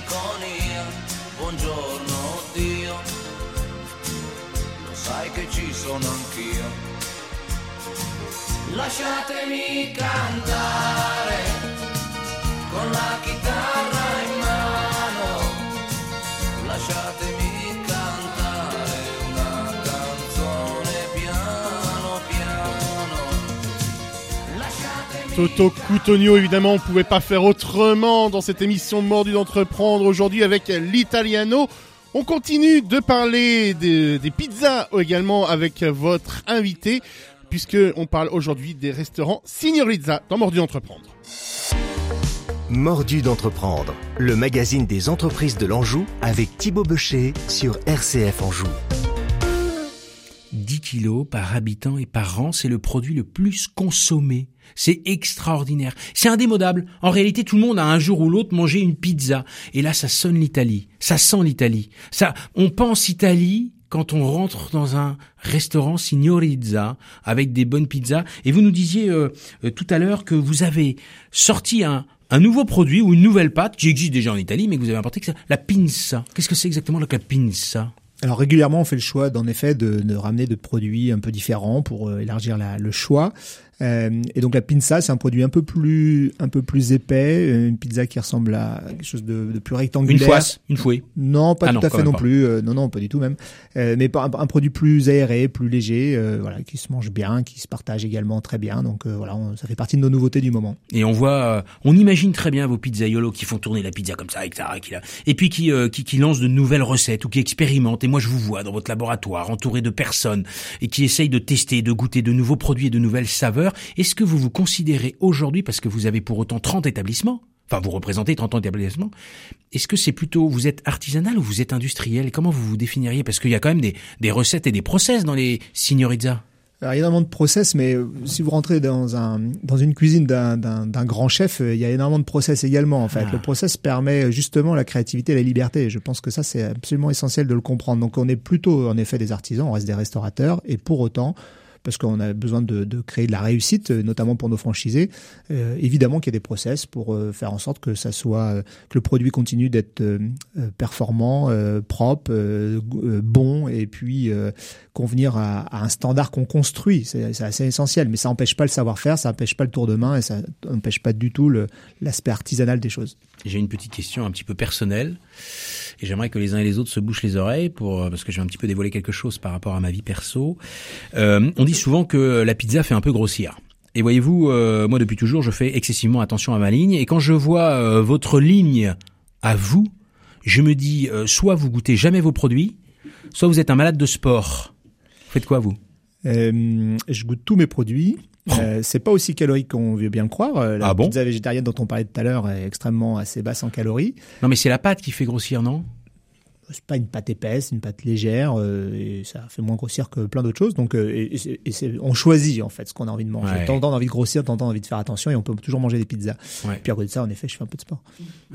Malinconia. Buongiorno Dio, lo sai che ci sono anch'io. Lasciatemi cantare con la chitarra Toto Cutugno, évidemment, on pouvait pas faire autrement dans cette émission Mordu d'entreprendre aujourd'hui avec l'Italiano. On continue de parler des, des pizzas également avec votre invité, puisque on parle aujourd'hui des restaurants Signorizza dans Mordu d'entreprendre. Mordu d'entreprendre, le magazine des entreprises de l'Anjou avec Thibaut Becher sur RCF Anjou. 10 kilos par habitant et par an, c'est le produit le plus consommé. C'est extraordinaire. C'est indémodable. En réalité, tout le monde a un jour ou l'autre mangé une pizza. Et là, ça sonne l'Italie. Ça sent l'Italie. Ça, on pense Italie quand on rentre dans un restaurant Signorizza avec des bonnes pizzas. Et vous nous disiez euh, euh, tout à l'heure que vous avez sorti un, un nouveau produit ou une nouvelle pâte qui existe déjà en Italie, mais que vous avez importé, que c'est la pinza. Qu'est-ce que c'est exactement la pinza? Alors régulièrement, on fait le choix, d'en effet, de, de ramener de produits un peu différents pour euh, élargir la- le choix. Euh, et donc la pinza, c'est un produit un peu plus un peu plus épais, euh, une pizza qui ressemble à quelque chose de, de plus rectangulaire. Une foisse, une fouée. Non, pas Ah tout non, à fait non pas. plus. euh, non, non, pas du tout même. Euh, mais pas- un, un produit plus aéré, plus léger, voilà, qui se mange bien, qui se partage également très bien. Donc voilà, on- ça fait partie de nos nouveautés du moment. Et on voit, on imagine très bien vos pizzaiolos qui font tourner la pizza comme ça, etc. qui Et puis qui, qui, qui lancent de nouvelles recettes ou qui expérimentent. Et moi, je vous vois dans votre laboratoire, entouré de personnes et qui essayent de tester, de goûter de nouveaux produits et de nouvelles saveurs. Est-ce que vous vous considérez aujourd'hui, parce que vous avez pour autant 30 établissements, enfin vous représentez 30 établissements, est-ce que c'est plutôt, vous êtes artisanal ou vous êtes industriel? Comment vous vous définiriez? Parce qu'il y a quand même des, des recettes et des process dans les signorizzas. Alors, il y a énormément de process, mais euh, si vous rentrez dans un dans une cuisine d'un d'un d'un grand chef, euh, il y a énormément de process également. En fait, Ah. le process permet euh, justement la créativité et la liberté. Je pense que ça c'est absolument essentiel de le comprendre. Donc, on est plutôt en effet des artisans, on reste des restaurateurs, et pour autant. Parce qu'on a besoin de, de créer de la réussite, euh, notamment pour nos franchisés. Euh, évidemment qu'il y a des process pour euh, faire en sorte que ça soit euh, que le produit continue d'être performant, propre, bon, et puis convenir à, à un standard qu'on construit. C'est assez essentiel, mais ça n'empêche pas le savoir-faire, ça n'empêche pas le tour de main et ça n'empêche pas du tout l'aspect artisanal des choses. J'ai une petite question un petit peu personnelle et j'aimerais que les uns et les autres se bouchent les oreilles pour parce que je vais un petit peu dévoiler quelque chose par rapport à ma vie perso. Euh, on dit souvent que la pizza fait un peu grossir. Et voyez-vous, euh, moi depuis toujours, je fais excessivement attention à ma ligne et quand je vois euh, votre ligne à vous, je me dis euh, soit vous goûtez jamais vos produits, soit vous êtes un malade de sport. Faites quoi vous? Euh, je goûte tous mes produits. Euh, c'est pas aussi calorique qu'on veut bien croire. Euh, La Ah bon pizza végétarienne dont on parlait tout à l'heure est extrêmement assez basse en calories. Non mais c'est la pâte qui fait grossir, non? C'est pas une pâte épaisse, une pâte légère, euh, et ça fait moins grossir que plein d'autres choses. Donc, euh, et, et on choisit en fait ce qu'on a envie de manger. Ouais. On a envie de grossir, temps, on a envie de faire attention, et on peut toujours manger des pizzas. Ouais. Puis à côté de ça, en effet, je fais un peu de sport.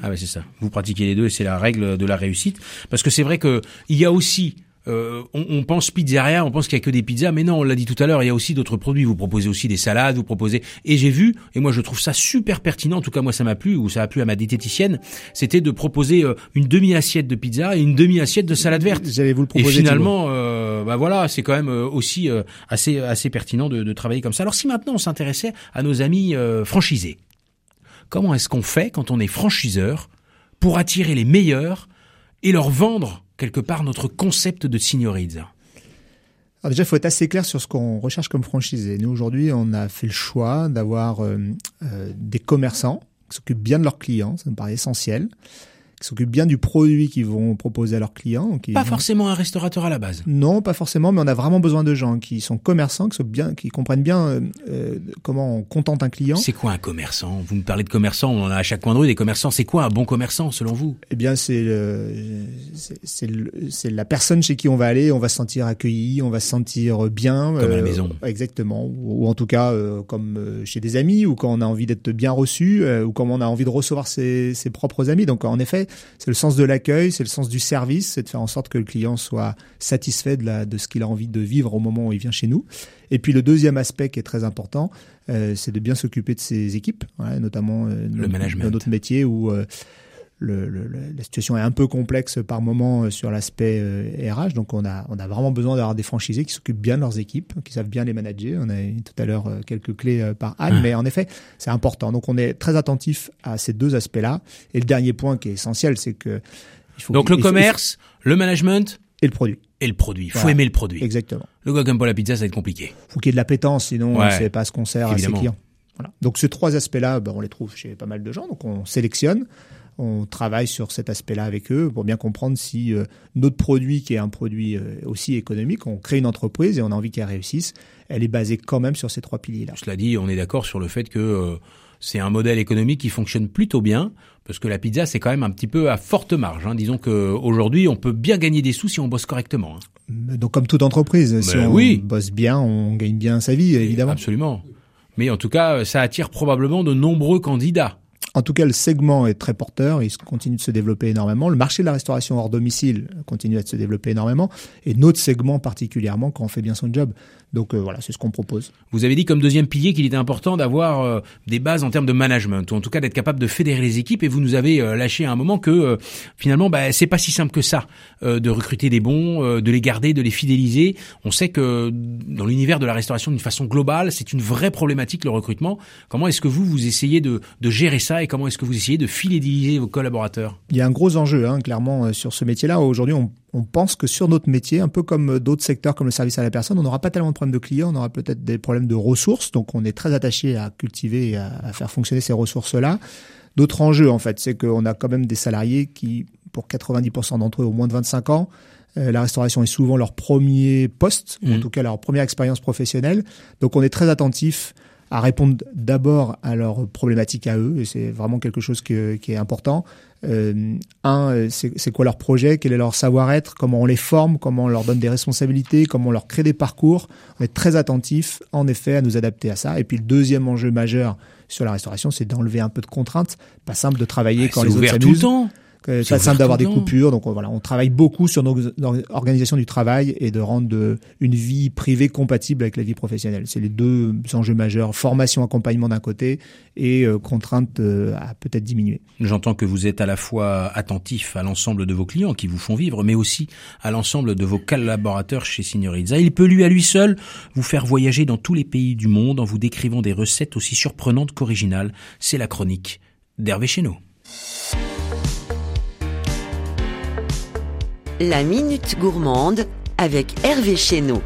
Ah ouais, c'est ça. Vous pratiquez les deux et c'est la règle de la réussite. Parce que c'est vrai que il y a aussi, euh, on, on pense pizzeria, on pense qu'il y a que des pizzas, mais non, on l'a dit tout à l'heure, il y a aussi d'autres produits. Vous proposez aussi des salades, vous proposez. Et j'ai vu, et moi je trouve ça super pertinent. En tout cas, moi ça m'a plu ou ça a plu à ma diététicienne, c'était de proposer euh, une demi assiette de pizza et une demi assiette de salade verte. J'allais vous le Et proposer. finalement, euh, bah voilà, c'est quand même euh, aussi euh, assez assez pertinent de, de travailler comme ça. Alors si maintenant on s'intéressait à nos amis euh, franchisés, comment est-ce qu'on fait quand on est franchiseur pour attirer les meilleurs et leur vendre quelque part notre concept de signorizza Alors déjà, il faut être assez clair sur ce qu'on recherche comme franchisé. Nous, aujourd'hui, on a fait le choix d'avoir euh, euh, des commerçants qui s'occupent bien de leurs clients, ça me paraît essentiel, qui s'occupent bien du produit qu'ils vont proposer à leurs clients. Pas forcément un restaurateur à la base. Non, pas forcément, mais on a vraiment besoin de gens qui sont commerçants, qui, sont bien, qui comprennent bien euh, euh, comment on contente un client. C'est quoi un commerçant? Vous me parlez de commerçant, on en a à chaque coin de rue des commerçants. C'est quoi un bon commerçant selon vous? Eh bien, c'est c'est la personne chez qui on va aller, on va se sentir accueilli, on va se sentir bien. Comme à la maison. Exactement. Ou, ou en tout cas, euh, comme euh, chez des amis, ou quand on a envie d'être bien reçu, euh, ou comme on a envie de recevoir ses, ses propres amis. Donc, en effet, c'est le sens de l'accueil, c'est le sens du service, c'est de faire en sorte que le client soit satisfait de, la, de ce qu'il a envie de vivre au moment où il vient chez nous. Et puis, le deuxième aspect qui est très important, euh, c'est de bien s'occuper de ses équipes, voilà, notamment euh, Le dans- management. dans notre métier où euh, le, le- le- la situation est un peu complexe par moment euh, sur l'aspect euh, RH. Donc, on a, on a vraiment besoin d'avoir des franchisés qui s'occupent bien de leurs équipes, qui savent bien les manager. On a eu tout à l'heure euh, quelques clés euh, par Anne, mais en effet, c'est important. Donc, on est très attentif à ces deux aspects-là. Et le dernier point qui est essentiel, c'est que il faut Donc le il faut- commerce, le management et le produit. et le produit. Faut Voilà. aimer le produit. Exactement. Le gars aime pas la pizza, ça va être compliqué. faut qu'il y ait de l'appétence, sinon Ouais. on ne sait pas ce qu'on sert Évidemment. à ses clients. Voilà. Donc ces trois aspects-là, ben, on les trouve chez pas mal de gens. Donc on sélectionne, on travaille sur cet aspect-là avec eux pour bien comprendre si euh, notre produit, qui est un produit euh, aussi économique, on crée une entreprise et on a envie qu'elle réussisse, elle est basée quand même sur ces trois piliers-là. Cela dit, on est d'accord sur le fait que euh, c'est un modèle économique qui fonctionne plutôt bien, parce que la pizza, c'est quand même un petit peu à forte marge. Hein. Disons qu'aujourd'hui, on peut bien gagner des sous si on bosse correctement. hein. Donc comme toute entreprise, si Ben on oui. bosse bien, on gagne bien sa vie, évidemment. Absolument. Mais en tout cas, ça attire probablement de nombreux candidats. En tout cas, le segment est très porteur, il continue de se développer énormément. Le marché de la restauration hors domicile continue à se développer énormément, et notre segment particulièrement quand on fait bien son job. Donc euh, voilà, c'est ce qu'on propose. Vous avez dit comme deuxième pilier qu'il était important d'avoir euh, des bases en termes de management, ou en tout cas d'être capable de fédérer les équipes. Et vous nous avez euh, lâché à un moment que euh, finalement, bah, c'est pas si simple que ça euh, de recruter des bons, euh, de les garder, de les fidéliser. On sait que dans l'univers de la restauration, d'une façon globale, c'est une vraie problématique le recrutement. Comment est-ce que vous vous essayez de, de gérer ça et comment est-ce que vous essayez de fidéliser vos collaborateurs? Il y a un gros enjeu, hein, clairement, euh, sur ce métier-là. Aujourd'hui, on, on pense que sur notre métier, un peu comme euh, d'autres secteurs comme le service à la personne, on n'aura pas tellement de problèmes de clients, on aura peut-être des problèmes de ressources. Donc, on est très attaché à cultiver et à, faire fonctionner ces ressources-là. D'autres enjeux, en fait, c'est qu'on a quand même des salariés qui, pour 90% d'entre eux, ont moins de 25 ans. Euh, la restauration est souvent leur premier poste, ou en Mhm. tout cas leur première expérience professionnelle. Donc, on est très attentif à répondre d'abord à leurs problématiques à eux, et c'est vraiment quelque chose que- qui est important. Euh, un, euh, c'est quoi leur projet, quel est leur savoir-être, comment on les forme, comment on leur donne des responsabilités, comment on leur crée des parcours. On est très attentif, en effet, à nous adapter à ça. Et puis le deuxième enjeu majeur sur la restauration, c'est d'enlever un peu de contraintes. Pas simple de travailler quand les autres ouvert tout le s'amusent. temps. C'est pas simple d'avoir des coupures. Donc euh, voilà, on travaille beaucoup sur nos, organisations du travail et de rendre de- une vie privée compatible avec la vie professionnelle. C'est les deux enjeux majeurs formation, accompagnement d'un côté et euh, contraintes euh, à peut-être diminuer. J'entends que vous êtes à la fois attentif à l'ensemble de vos clients qui vous font vivre, mais aussi à l'ensemble de vos collaborateurs chez Signorizza. Il peut lui à lui seul vous faire voyager dans tous les pays du monde en vous décrivant des recettes aussi surprenantes qu'originales. C'est la chronique d'Hervé Chéneau. La Minute Gourmande avec Hervé Chéneau.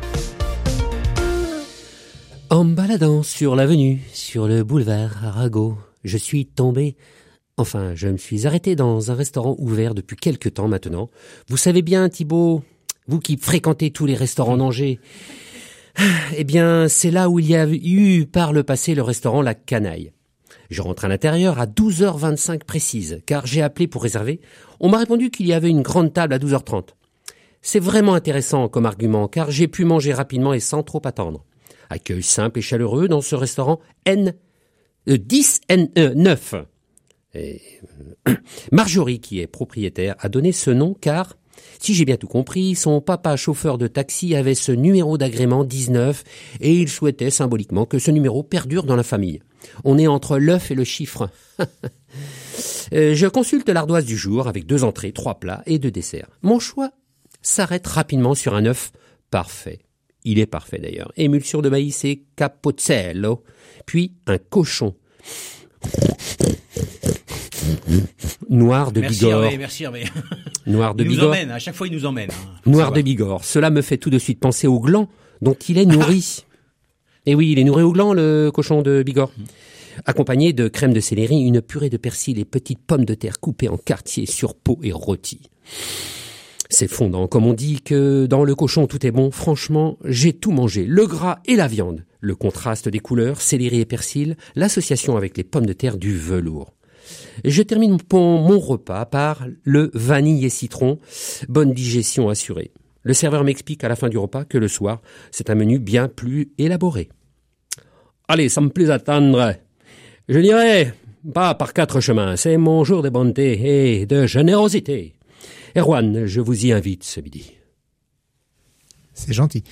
En me baladant sur l'avenue, sur le boulevard Arago, je suis tombé. Enfin, je me suis arrêté dans un restaurant ouvert depuis quelque temps maintenant. Vous savez bien, Thibault, vous qui fréquentez tous les restaurants d'Angers, *sighs* eh bien, c'est là où il y a eu par le passé le restaurant La Canaille. Je rentre à l'intérieur à 12h25 précise, car j'ai appelé pour réserver. On m'a répondu qu'il y avait une grande table à 12h30. C'est vraiment intéressant comme argument, car j'ai pu manger rapidement et sans trop attendre. Accueil simple et chaleureux dans ce restaurant N euh, 10 N euh, 9. Et, euh, *clears throat* Marjorie, qui est propriétaire, a donné ce nom car, si j'ai bien tout compris, son papa chauffeur de taxi avait ce numéro d'agrément 19 et il souhaitait symboliquement que ce numéro perdure dans la famille. On est entre l'œuf et le chiffre. *laughs* Euh, Je consulte l'ardoise du jour avec deux entrées, trois plats et deux desserts. Mon choix s'arrête rapidement sur un œuf parfait. Il est parfait d'ailleurs. Émulsion de maïs et capozzello. Puis un cochon. Noir de merci Bigorre. Hervé, merci Hervé. *laughs* Noir de il nous Bigorre. emmène, à chaque fois il nous emmène. hein. Noir de Bigorre. Cela me fait tout de suite penser au gland dont il est *laughs* nourri. Et oui, il est nourri au gland, le cochon de Bigorre. Accompagné de crème de céleri, une purée de persil et petites pommes de terre coupées en quartiers sur peau et rôties. C'est fondant. Comme on dit que dans le cochon tout est bon, franchement, j'ai tout mangé. Le gras et la viande. Le contraste des couleurs, céleri et persil, l'association avec les pommes de terre du velours. Je termine mon, mon repas par le vanille et citron. Bonne digestion assurée. Le serveur m'explique à la fin du repas que le soir, c'est un menu bien plus élaboré. Allez, sans plus attendre, je n'irai pas par quatre chemins. C'est mon jour de bonté et de générosité. Erwan, je vous y invite ce midi. C'est gentil.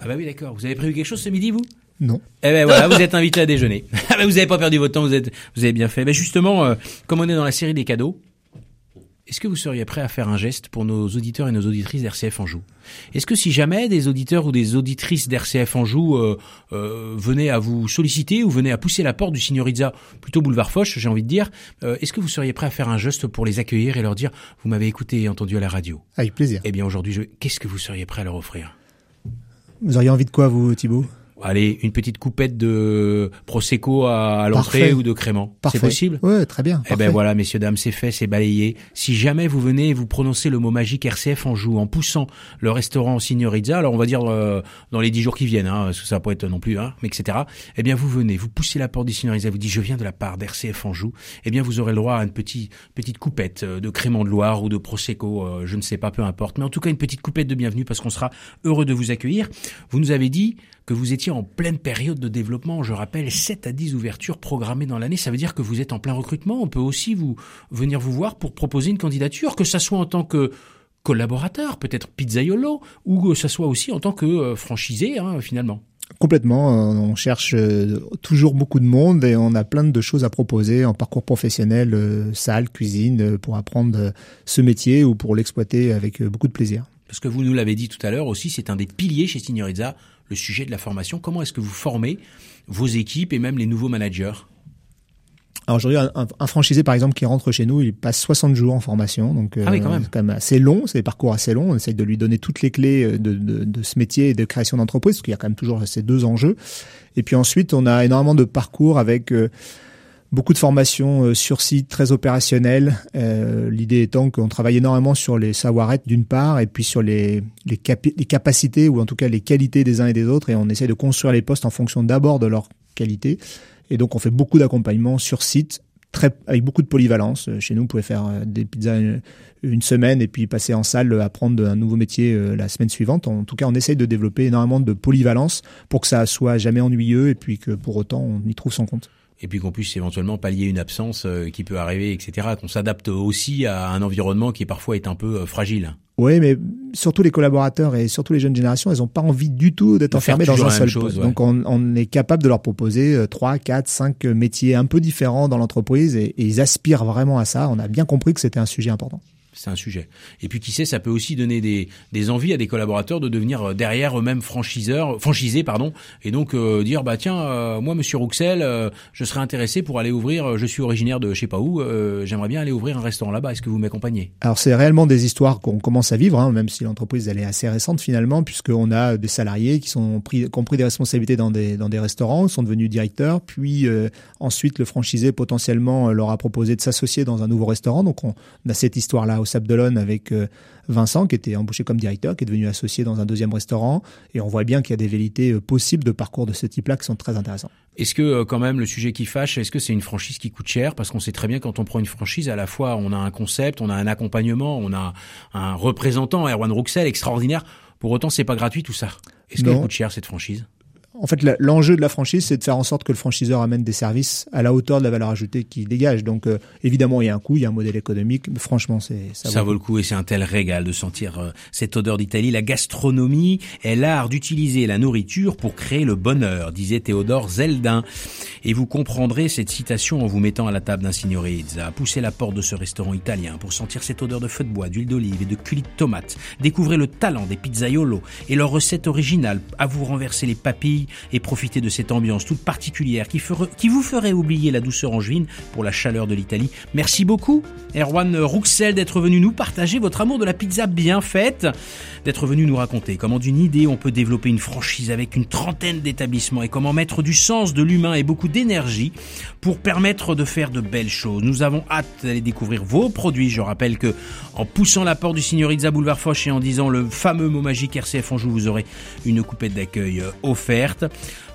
Ah bah oui d'accord. Vous avez prévu quelque chose ce midi vous? Non. Eh ben voilà, vous êtes invité à déjeuner. *laughs* Ah ben vous avez pas perdu votre temps, vous êtes, vous avez bien fait. Ben justement, euh, comme on est dans la série des cadeaux, est-ce que vous seriez prêt à faire un geste pour nos auditeurs et nos auditrices d'RCF Anjou? Est-ce que si jamais des auditeurs ou des auditrices d'RCF Anjou euh, euh, venaient à vous solliciter ou venaient à pousser la porte du Signorizza, plutôt boulevard Foch, j'ai envie de dire, euh, est-ce que vous seriez prêt à faire un geste pour les accueillir et leur dire, vous m'avez écouté et entendu à la radio Avec plaisir. Eh bien aujourd'hui, je... qu'est-ce que vous seriez prêt à leur offrir? Vous auriez envie de quoi, vous, Thibaut Allez, une petite coupette de prosecco à, à l'entrée ou de crément. C'est possible? Ouais, très bien. Eh ben voilà, messieurs, dames, c'est fait, c'est balayé. Si jamais vous venez et vous prononcez le mot magique RCF en joue en poussant le restaurant Signorizza, alors on va dire euh, dans les dix jours qui viennent, hein, parce que ça pas être non plus, hein, mais etc. Eh bien, vous venez, vous poussez la porte du Signorizza, vous dites je viens de la part d'RCF en joue. Eh bien, vous aurez le droit à une petite petite coupette euh, de crément de Loire ou de prosecco, euh, je ne sais pas, peu importe, mais en tout cas une petite coupette de bienvenue parce qu'on sera heureux de vous accueillir. Vous nous avez dit que vous étiez en pleine période de développement. Je rappelle, 7 à 10 ouvertures programmées dans l'année. Ça veut dire que vous êtes en plein recrutement. On peut aussi vous venir vous voir pour proposer une candidature, que ça soit en tant que collaborateur, peut-être pizzaiolo, ou que ça soit aussi en tant que euh, franchisé hein, finalement. Complètement, on cherche euh, toujours beaucoup de monde et on a plein de choses à proposer en parcours professionnel, euh, salle, cuisine, euh, pour apprendre euh, ce métier ou pour l'exploiter avec euh, beaucoup de plaisir. Parce que vous nous l'avez dit tout à l'heure aussi, c'est un des piliers chez Signorizza, le sujet de la formation. Comment est-ce que vous formez vos équipes et même les nouveaux managers? Alors aujourd'hui, un, franchisé par exemple qui rentre chez nous, il passe 60 jours en formation, donc euh, Ah oui, quand même. c'est quand même assez long, c'est des parcours assez longs. On essaye de lui donner toutes les clés euh, de, de, de ce métier et de création d'entreprise, parce qu'il y a quand même toujours ces deux enjeux. Et puis ensuite, on a énormément de parcours avec euh, beaucoup de formations euh, sur site, très opérationnelles. Euh, L'idée étant qu'on travaille énormément sur les savoir-être d'une part, et puis sur les, les, capi- les capacités ou en tout cas les qualités des uns et des autres, et on essaie de construire les postes en fonction d'abord de leurs qualités. Et donc on fait beaucoup d'accompagnement sur site, très avec beaucoup de polyvalence. Euh, Chez nous, vous pouvez faire des pizzas une, une semaine et puis passer en salle, apprendre un nouveau métier la semaine suivante. En tout cas, on essaye de développer énormément de polyvalence pour que ça soit jamais ennuyeux et puis que pour autant on y trouve son compte. Et puis qu'on puisse éventuellement pallier une absence euh, qui peut arriver, etc. Qu'on s'adapte aussi à un environnement qui parfois est un peu euh, fragile. Oui, mais surtout les collaborateurs et surtout les jeunes générations, elles n'ont pas envie du tout d'être enfermées dans un seul chose, poste. ouais. Donc on, on est capable de leur proposer euh, trois, quatre, cinq métiers un peu différents dans l'entreprise et, et ils aspirent vraiment à ça. On a bien compris que c'était un sujet important. C'est un sujet. Et puis qui sait, ça peut aussi donner des, des envies à des collaborateurs de devenir euh, derrière eux-mêmes franchiseurs, franchisés, pardon, et donc euh, dire bah tiens, euh, moi Monsieur Rouxel, je serais intéressé pour aller ouvrir. Je suis originaire de je sais pas où, j'aimerais bien aller ouvrir un restaurant là-bas. Est-ce que vous m'accompagnez? Alors c'est réellement des histoires qu'on commence à vivre, hein, même si l'entreprise elle est assez récente finalement, puisqu'on a des salariés qui sont pris, qui ont pris des responsabilités dans des dans des restaurants, sont devenus directeurs, puis ensuite le franchisé potentiellement leur a proposé de s'associer dans un nouveau restaurant. Donc on, a cette histoire là au Sable d'Olonne avec euh, Vincent qui était embauché comme directeur, qui est devenu associé dans un deuxième restaurant, et on voit bien qu'il y a des vérités euh, possibles de parcours de ce type-là qui sont très intéressantes. Est-ce que euh, quand même le sujet qui fâche, est-ce que c'est une franchise qui coûte cher? Parce qu'on sait très bien quand on prend une franchise, à la fois on a un concept, on a un accompagnement, on a un représentant, Erwan Rouxel, extraordinaire. Pour autant, c'est pas gratuit tout ça. Est-ce qu'elle coûte cher cette franchise? En fait, l'enjeu de la franchise, c'est de faire en sorte que le franchiseur amène des services à la hauteur de la valeur ajoutée qu'il dégage. Donc, euh, évidemment, il y a un coût, il y a un modèle économique, mais franchement, c'est ça, Ça, vaut le coup et c'est un tel régal de sentir euh, cette odeur d'Italie. La gastronomie est l'art d'utiliser la nourriture pour créer le bonheur, disait Théodore Zeldin. Et vous comprendrez cette citation en vous mettant à la table d'un signorizza. Poussez la porte de ce restaurant italien pour sentir cette odeur de feu de bois, d'huile d'olive et de coulis de tomates. Découvrez le talent des pizzaiolo et leur recette originale à vous renverser les papilles et profiter de cette ambiance toute particulière qui, vous ferait oublier la douceur angevine pour la chaleur de l'Italie. Merci beaucoup, Erwan Rouxel, d'être venu nous partager votre amour de la pizza bien faite, d'être venu nous raconter comment d'une idée on peut développer une franchise avec une trentaine d'établissements et comment mettre du sens, de l'humain et beaucoup d'énergie pour permettre de faire de belles choses. Nous avons hâte d'aller découvrir vos produits. Je rappelle que en poussant la porte du Signorizza Boulevard Foch et en disant le fameux mot magique RCF Anjou, vous aurez une coupette d'accueil euh,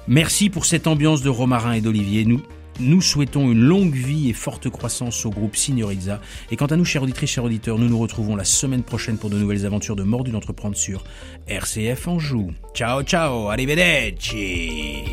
Merci pour cette ambiance de romarin et d'olivier. Nous nous souhaitons une longue vie et forte croissance au groupe Signorizza. Et quant à nous, chers auditrices, chers auditeurs, nous nous retrouvons la semaine prochaine pour de nouvelles aventures de Mordu d'entreprendre sur RCF Anjou. Ciao, ciao, arrivederci